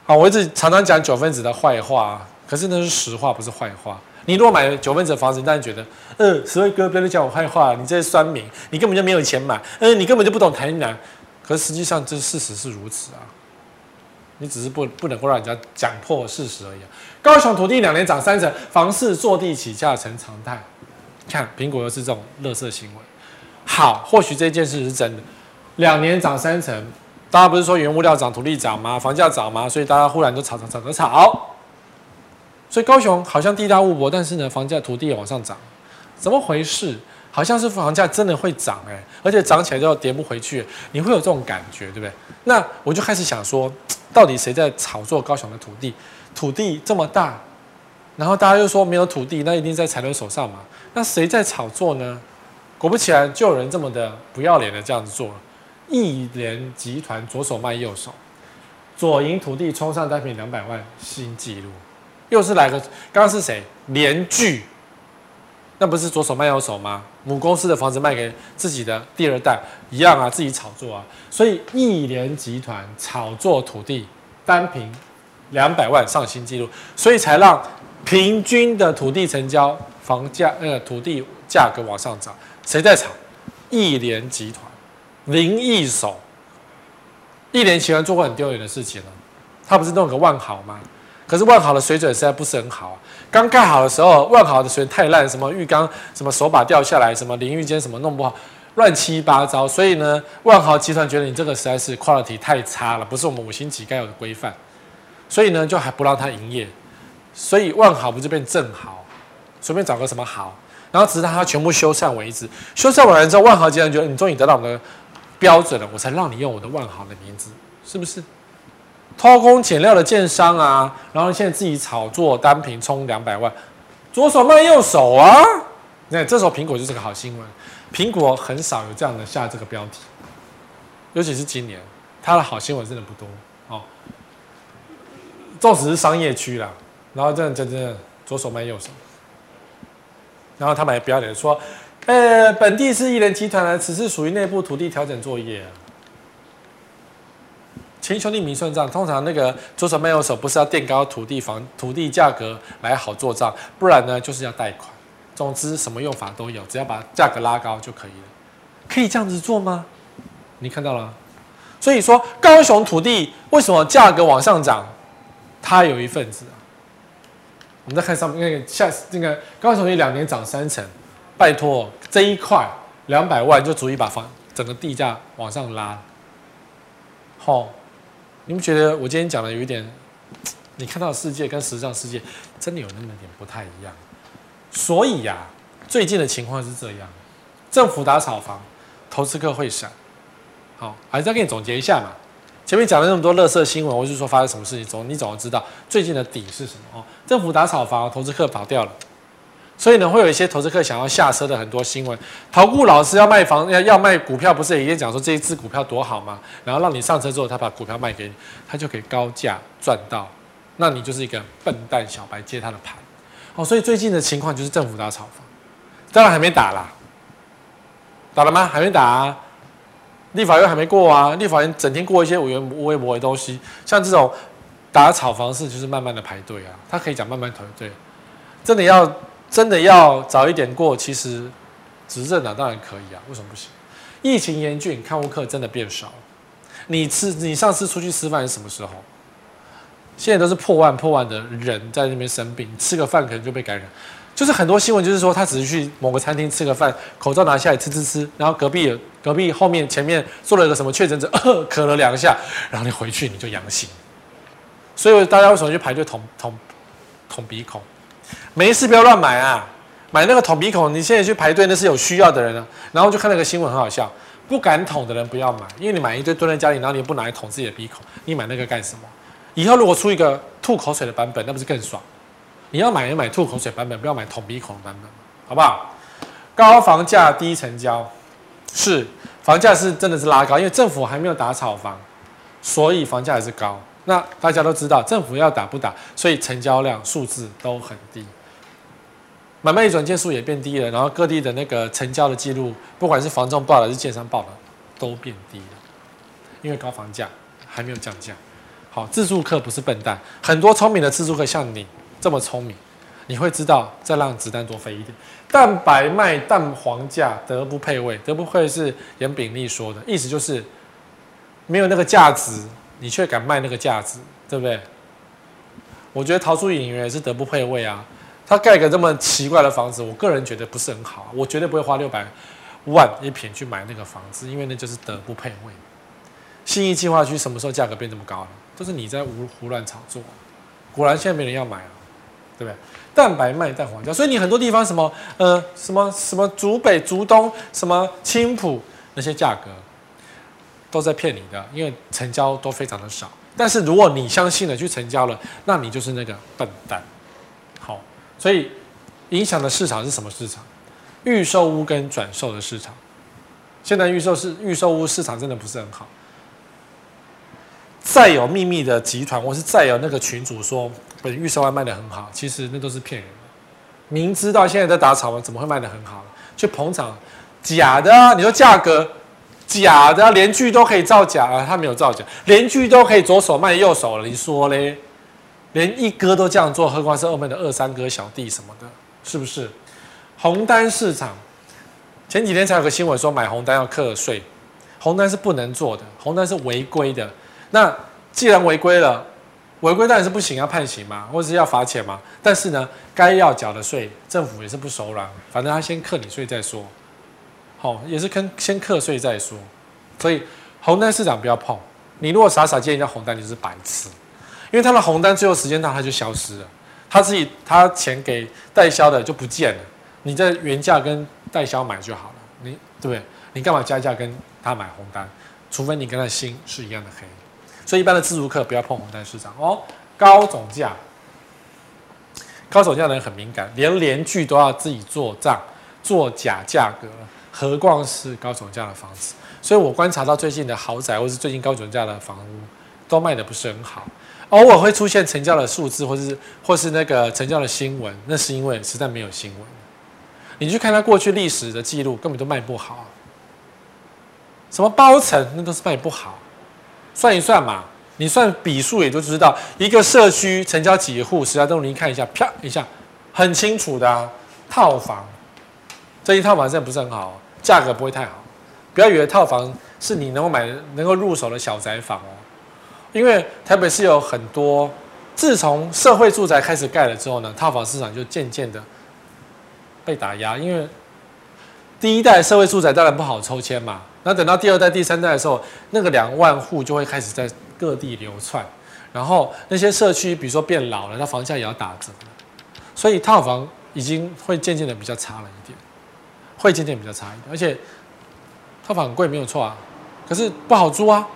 好，我一直常常讲九分子的坏话。可是那是实话，不是坏话。你如果买九分子的房子，你当然觉得，呃，十位哥不要讲我坏话，你这些酸民，你根本就没有钱买，呃，你根本就不懂台南。可是实际上，这事实是如此啊。你只是不不能够让人家讲破事实而已。高雄土地两年涨三成，房市坐地起价成常态。看苹果又是这种垃圾新闻。好，或许这件事是真的，两年涨三成，大家不是说原物料涨、土地涨吗？房价涨吗？所以大家忽然就炒炒炒炒炒。所以高雄好像地大物博，但是呢，房价、土地也往上涨，怎么回事？好像是房价真的会涨哎，而且涨起来就要跌不回去，你会有这种感觉，对不对？那我就开始想说，到底谁在炒作高雄的土地？土地这么大，然后大家又说没有土地，那一定在财团手上嘛？那谁在炒作呢？果不其然，就有人这么的不要脸的这样子做了。亿联集团左手卖右手，左营土地冲上单坪两百万新纪录，又是来个刚刚是谁？联聚。那不是左手卖右手吗？母公司的房子卖给自己的第二代一样啊，自己炒作啊。所以亿联集团炒作土地单坪两百万上新纪录，所以才让平均的土地成交房价呃土地价格往上涨。谁在炒？亿联集团林义守。亿联集团做过很丢脸的事情了，他不是弄个万豪吗？可是万豪的水准实在不是很好啊。刚盖好的时候，万豪的水太烂，什么浴缸什么手把掉下来，什么淋浴间什么弄不好，乱七八糟。所以呢，万豪集团觉得你这个实在是 quality 太差了，不是我们五星级该有的规范，所以呢就还不让他营业。所以万豪不就变正豪，随便找个什么豪，然后直到他全部修缮为止。修缮完了之后，万豪集团觉得你终于得到我们的标准了，我才让你用我的万豪的名字，是不是？偷工减料的建商啊，然后现在自己炒作单品冲两百万，左手卖右手啊！那，这时候苹果就是个好新闻。苹果很少有这样的下这个标题，尤其是今年，它的好新闻真的不多哦。纵使是商业区啦，然后这样真的左手卖右手，然后他们还不要脸说，呃，本地是亿联集团的，此次属于内部土地调整作业。亲兄弟明算账，通常那个左手卖右手，不是要垫高土地房土地价格来好做账，不然呢就是要贷款。总之什么用法都有，只要把价格拉高就可以了。可以这样子做吗？你看到了？所以说高雄土地为什么价格往上涨？它有一份子啊。我们再看上面那个下那个高雄土地两年涨三成，拜托这一块两百万就足以把房整个地价往上拉。好。你们觉得我今天讲的有一点，[tsk] 你看到的世界跟实际上世界真的有那么点不太一样。所以呀、最近的情况是这样：政府打炒房，投资客会闪。好，还是要给你总结一下嘛。前面讲了那么多乐色新闻，我就说发生什么事情，总你总要知道最近的底是什么哦。政府打炒房，投资客跑掉了。所以呢，会有一些投资客想要下车的很多新闻。投顾老师要卖房，要要卖股票，不是也讲说这一支股票多好吗？然后让你上车之后，他把股票卖给你，他就可以高价赚到。那你就是一个笨蛋小白接他的盘。哦，所以最近的情况就是政府打炒房，当然还没打啦。打了吗？还没打啊。立法院还没过啊。立法院整天过一些无缘无微博的东西，像这种打炒房是就是慢慢的排队啊。他可以讲慢慢排队，真的要。真的要早一点过，其实执政党当然可以啊，为什么不行？疫情严峻，看护客真的变少了。你吃，你上次出去吃饭是什么时候？现在都是破万破万的人在那边生病，吃个饭可能就被感染。就是很多新闻就是说，他只是去某个餐厅吃个饭，口罩拿下来吃吃吃，然后隔壁隔壁后面前面坐了一个什么确诊者，咳了两下，然后你回去你就阳性。所以大家为什么去排队捅捅捅鼻孔？没事，不要乱买啊！买那个捅鼻孔，你现在去排队，那是有需要的人啊。然后就看那个新闻，很好笑，不敢捅的人不要买，因为你买一堆蹲在家里，然后你又不拿来捅自己的鼻孔，你买那个干什么？以后如果出一个吐口水的版本，那不是更爽？你要买就买吐口水版本，不要买捅鼻孔的版本，好不好？高房价低成交，是房价是真的是拉高，因为政府还没有打炒房，所以房价还是高。那大家都知道，政府要打不打，所以成交量数字都很低，买卖转件数也变低了，然后各地的那个成交的记录，不管是房仲报的还是建商报的，都变低了，因为高房价还没有降价。好，自住客不是笨蛋，很多聪明的自住客像你这么聪明，你会知道再让子弹多飞一点。蛋白卖蛋黄价，德不配位，德不配是颜炳立说的，意思就是没有那个价值。你却敢卖那个价值，对不对？我觉得陶朱隐园也是德不配位啊。他盖个这么奇怪的房子，我个人觉得不是很好。我绝对不会花六百万一平去买那个房子，因为那就是德不配位。信义计划区什么时候价格变这么高了？都是你在胡胡乱炒作。果然现在没人要买了，对不对？蛋白卖蛋黄价，所以你很多地方什么呃什么什么竹北、竹东、什么青埔那些价格都在骗你的，因为成交都非常的少。但是如果你相信了去成交了，那你就是那个笨蛋。所以影响的市场是什么市场？预售屋跟转售的市场。现在预售是预售屋市场真的不是很好。再有秘密的集团，或是再有那个群主说本预售案卖得很好，其实那都是骗人的。明知道现在在打炒房，怎么会卖得很好？去捧场，假的啊！你说价格假的，连剧都可以造假啊？他没有造假，连剧都可以左手卖右手了，你说嘞？连一哥都这样做，何况是后面的二三哥、小弟什么的，是不是？红单市场前几天才有个新闻说买红单要课税，红单是不能做的，红单是违规的。那既然违规了，违规当然是不行，要判刑嘛，或者是要罚钱嘛。但是呢，该要缴的税，政府也是不手软，反正他先课你税再说。好、也是跟先课税再说。所以红单市场不要碰。你如果傻傻建议叫红单，你就是白痴。因为他的红单最后时间到，他就消失了，他自己他钱给代销的就不见了。你在原价跟代销买就好了，你对不对？你干嘛加价跟他买红单？除非你跟他心是一样的黑。所以一般的自住客不要碰红单市场哦，高总价，高总价的人很敏感，连连剧都要自己做账，做假价格，何况是高总价的房子。所以我观察到最近的豪宅或是最近高总价的房屋都卖的不是很好，偶尔会出现成交的数字或是或是那个成交的新闻，那是因为实在没有新闻。你去看他过去历史的记录，根本都卖不好，什么包层那都是卖不好。算一算嘛，你算笔数也就知道一个社区成交几户，实际上你看一下，啪一下，很清楚的。套房，这一套房真的不是很好，价格不会太好。不要以为套房是你能够买、能够入手的小宅房哦，因为台北市有很多，自从社会住宅开始盖了之后呢，套房市场就渐渐的被打压，因为第一代社会住宅当然不好抽签嘛。那等到第二代、第三代的时候，那个两万户就会开始在各地流窜，然后那些社区，比如说变老了，那房价也要打折，所以套房已经会渐渐的比较差了一点，会渐渐比较差一点，而且套房很贵没有错啊，可是不好租啊。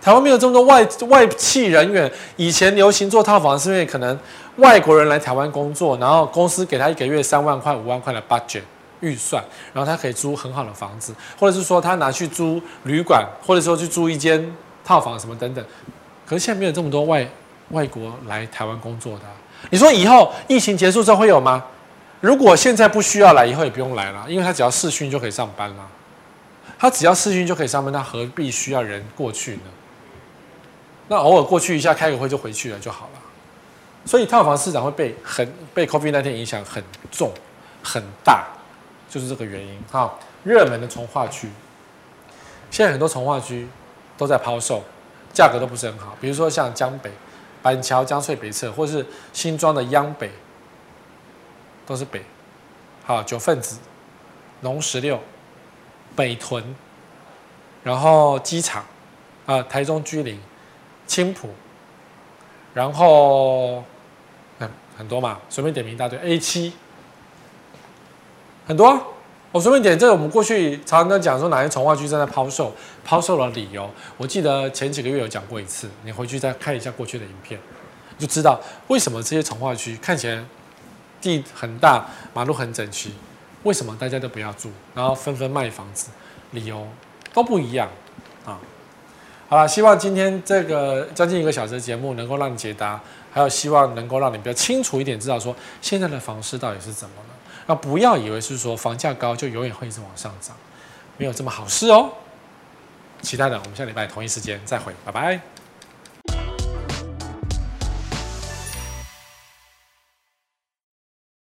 台湾没有这么多外外企人员，以前流行做套房是因为可能外国人来台湾工作，然后公司给他一个月三万块、五万块的 budget。预算，然后他可以租很好的房子，或者是说他拿去租旅馆，或者说去租一间套房什么等等。可是现在没有这么多外外国来台湾工作的，你说以后疫情结束之后会有吗？如果现在不需要来，以后也不用来了，因为他只要视讯就可以上班了。他只要视讯就可以上班，他何必需要人过去呢？那偶尔过去一下开个会就回去了就好了。所以套房市场会被很被 COVID 那天影响很重很大。就是这个原因哈，热门的从化区，现在很多从化区都在抛售，价格都不是很好。比如说像江北、板桥、江翠北侧，或是新庄的央北，都是北，好九份子、农十六、北屯，然后机场啊，台中居林、青浦，然后很很多嘛，随便点名一大堆 A 七。很多、啊，我随便点，这个我们过去常常讲说哪些从化区正在抛售，抛售的理由，我记得前几个月有讲过一次，你回去再看一下过去的影片，就知道为什么这些从化区看起来地很大，马路很整齐，为什么大家都不要住，然后纷纷卖房子，理由都不一样。好了，希望今天这个将近一个小时的节目能够让你解答，还有希望能够让你比较清楚一点，知道说现在的房市到底是怎么了。那不要以为是说房价高就永远会一直往上涨，没有这么好事哦。期待的，我们下礼拜同一时间再会，拜拜。